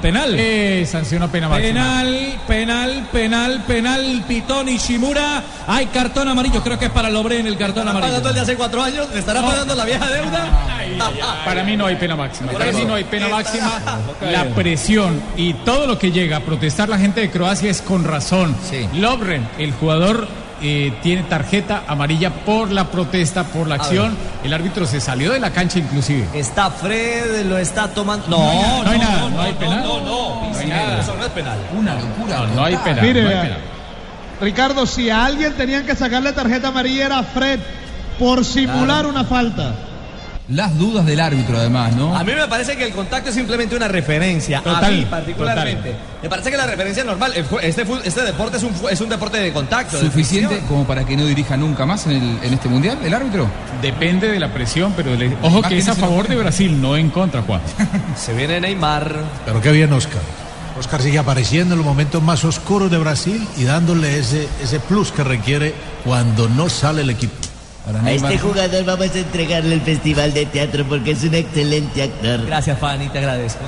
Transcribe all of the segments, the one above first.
Penal. Eh, sancionó pena máxima. Penal, penal, penal, penal, Pitón y Shimura. Hay cartón amarillo, creo que es para Lobrén el cartón amarillo. pagando el de hace cuatro años? ¿Le estará pagando la vieja deuda? Para mí no hay pena máxima. Para mí no hay pena máxima. La presión y todo lo que llega a protestar la gente de Croacia es con razón. Sí. Lovren, el jugador, eh, tiene tarjeta amarilla por la protesta, por la acción. El árbitro se salió de la cancha inclusive. Está Fred, lo está tomando. No, No hay nada, no hay penal. No, no, penal. Una locura. No, no hay penal. Mire, no hay vea. penal. Ricardo, si a alguien tenían que sacarle tarjeta amarilla era a Fred por simular una falta. Las dudas del árbitro, además, ¿no? A mí me parece que el contacto es simplemente una referencia. a mí particularmente. Me parece que la referencia es normal. Este, este deporte es un, es un deporte de contacto. ¿Suficiente como para que no dirija nunca más en, el- en este mundial el árbitro? Depende de la presión, pero le- ojo que es a favor de Brasil, no en contra, Juan. Se viene Neymar. Pero qué bien Oscar. Oscar sigue apareciendo en los momentos más oscuros de Brasil y dándole ese, ese plus que requiere cuando no sale el equipo. Para A este jugador vamos a entregarle el festival de teatro porque es un excelente actor. Gracias, Fanny, te agradezco.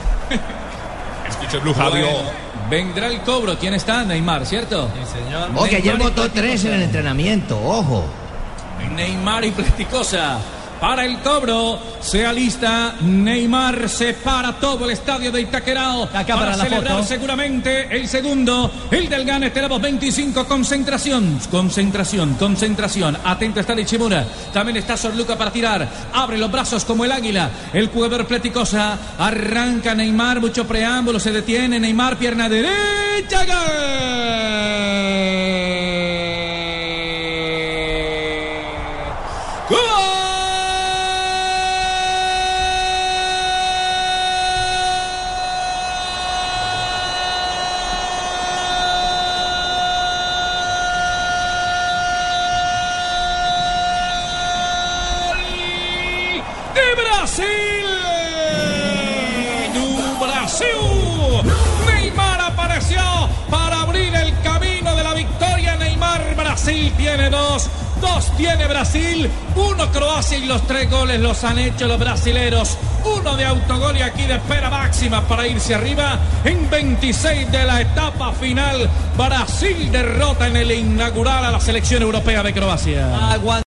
Bueno, vendrá el cobro. ¿Quién está? Neymar, ¿cierto? Sí, señor. Oye, ayer votó tres en el entrenamiento, ojo. Neymar y Platicosa. Para el cobro, se alista Neymar, se para todo el estadio de Itaquerao Acá para para la celebrar foto. seguramente el segundo, el del Gane, tenemos 25, concentración, concentración, concentración, atento está Lichimura, también está Sorluca para tirar, abre los brazos como el águila, el jugador Platicosa, arranca Neymar, mucho preámbulo, se detiene Neymar, pierna derecha, ¡Gol! de Brasil. ¡Du Brasil. Neymar apareció para abrir el camino de la victoria. Neymar, Brasil tiene dos. Dos tiene Brasil, uno Croacia y los tres goles los han hecho los brasileros. Uno de autogol y aquí de espera máxima para irse arriba en 26 de la etapa final. Brasil derrota en el inaugural a la selección europea de Croacia.